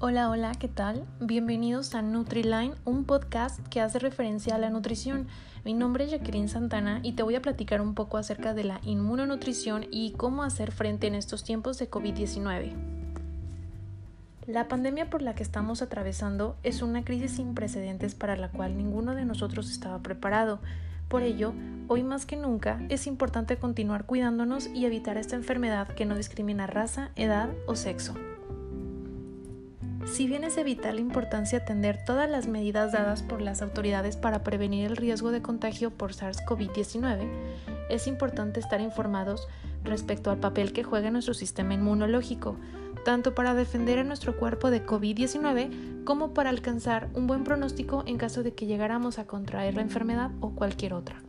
Hola, hola, ¿qué tal? Bienvenidos a NutriLine, un podcast que hace referencia a la nutrición. Mi nombre es Jacqueline Santana y te voy a platicar un poco acerca de la inmunonutrición y cómo hacer frente en estos tiempos de COVID-19. La pandemia por la que estamos atravesando es una crisis sin precedentes para la cual ninguno de nosotros estaba preparado. Por ello, hoy más que nunca es importante continuar cuidándonos y evitar esta enfermedad que no discrimina raza, edad o sexo. Si bien es de vital importancia atender todas las medidas dadas por las autoridades para prevenir el riesgo de contagio por SARS-CoV-19, es importante estar informados respecto al papel que juega nuestro sistema inmunológico, tanto para defender a nuestro cuerpo de COVID-19 como para alcanzar un buen pronóstico en caso de que llegáramos a contraer la enfermedad o cualquier otra.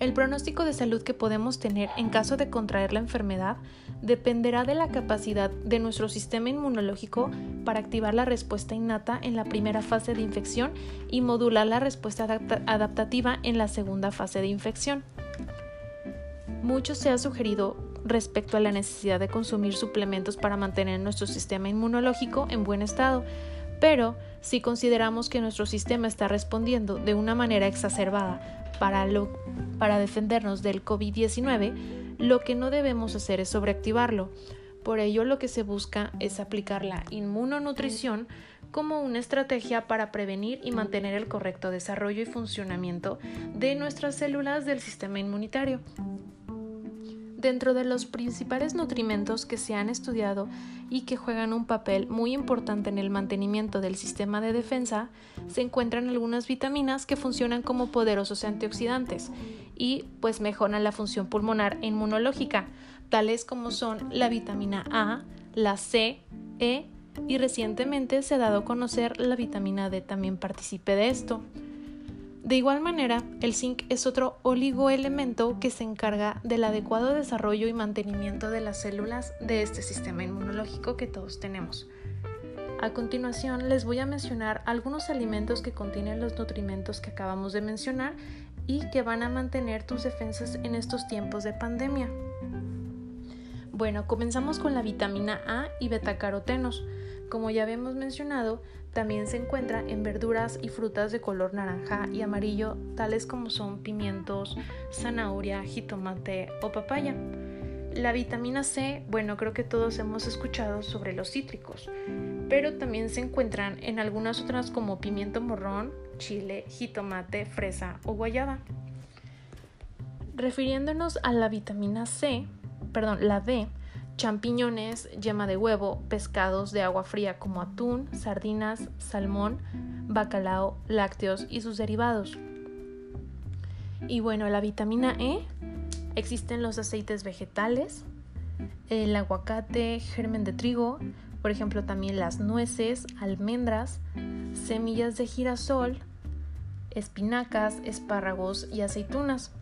El pronóstico de salud que podemos tener en caso de contraer la enfermedad dependerá de la capacidad de nuestro sistema inmunológico para activar la respuesta innata en la primera fase de infección y modular la respuesta adaptativa en la segunda fase de infección. Mucho se ha sugerido respecto a la necesidad de consumir suplementos para mantener nuestro sistema inmunológico en buen estado, pero si consideramos que nuestro sistema está respondiendo de una manera exacerbada para, defendernos del COVID-19, lo que no debemos hacer es sobreactivarlo. Por ello, lo que se busca es aplicar la inmunonutrición como una estrategia para prevenir y mantener el correcto desarrollo y funcionamiento de nuestras células del sistema inmunitario. Dentro de los principales nutrimentos que se han estudiado y que juegan un papel muy importante en el mantenimiento del sistema de defensa, se encuentran algunas vitaminas que funcionan como poderosos antioxidantes y pues mejoran la función pulmonar e inmunológica, tales como son la vitamina A, la C, E y recientemente se ha dado a conocer la vitamina D también participe de esto. De igual manera, el zinc es otro oligoelemento que se encarga del adecuado desarrollo y mantenimiento de las células de este sistema inmunológico que todos tenemos. A continuación les voy a mencionar algunos alimentos que contienen los nutrimentos que acabamos de mencionar y que van a mantener tus defensas en estos tiempos de pandemia. Bueno, comenzamos con la vitamina A y betacarotenos. Como ya habíamos mencionado, también se encuentra en verduras y frutas de color naranja y amarillo, tales como son pimientos, zanahoria, jitomate o papaya. La vitamina C, bueno, creo que todos hemos escuchado sobre los cítricos, pero también se encuentran en algunas otras como pimiento morrón, chile, jitomate, fresa o guayaba. Refiriéndonos a la vitamina C, perdón, la D, champiñones, yema de huevo, pescados de agua fría como atún, sardinas, salmón, bacalao, lácteos y sus derivados. Y bueno, la vitamina E existen los aceites vegetales, el aguacate, germen de trigo, por ejemplo también las nueces, almendras, semillas de girasol, espinacas, espárragos y aceitunas.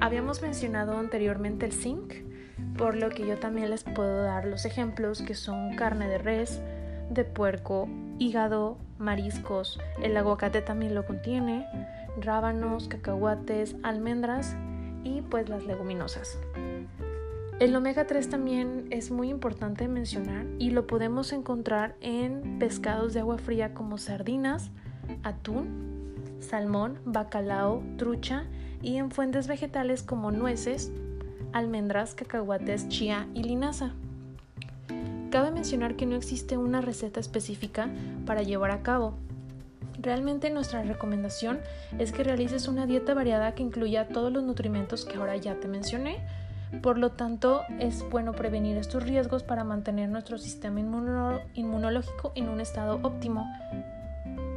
Habíamos mencionado anteriormente el zinc, por lo que yo también les puedo dar los ejemplos que son carne de res, de puerco, hígado, mariscos, el aguacate también lo contiene, rábanos, cacahuates, almendras y pues las leguminosas. El omega 3 también es muy importante mencionar y lo podemos encontrar en pescados de agua fría como sardinas, atún, salmón, bacalao, trucha y en fuentes vegetales como nueces, almendras, cacahuates, chía y linaza. Cabe mencionar que no existe una receta específica para llevar a cabo. Realmente nuestra recomendación es que realices una dieta variada que incluya todos los nutrimentos que ahora ya te mencioné. Por lo tanto, es bueno prevenir estos riesgos para mantener nuestro sistema inmunológico en un estado óptimo.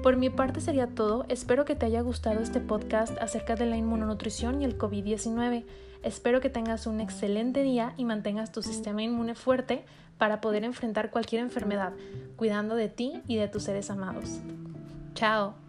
Por mi parte sería todo, espero que te haya gustado este podcast acerca de la inmunonutrición y el COVID-19. Espero que tengas un excelente día y mantengas tu sistema inmune fuerte para poder enfrentar cualquier enfermedad, cuidando de ti y de tus seres amados. Chao.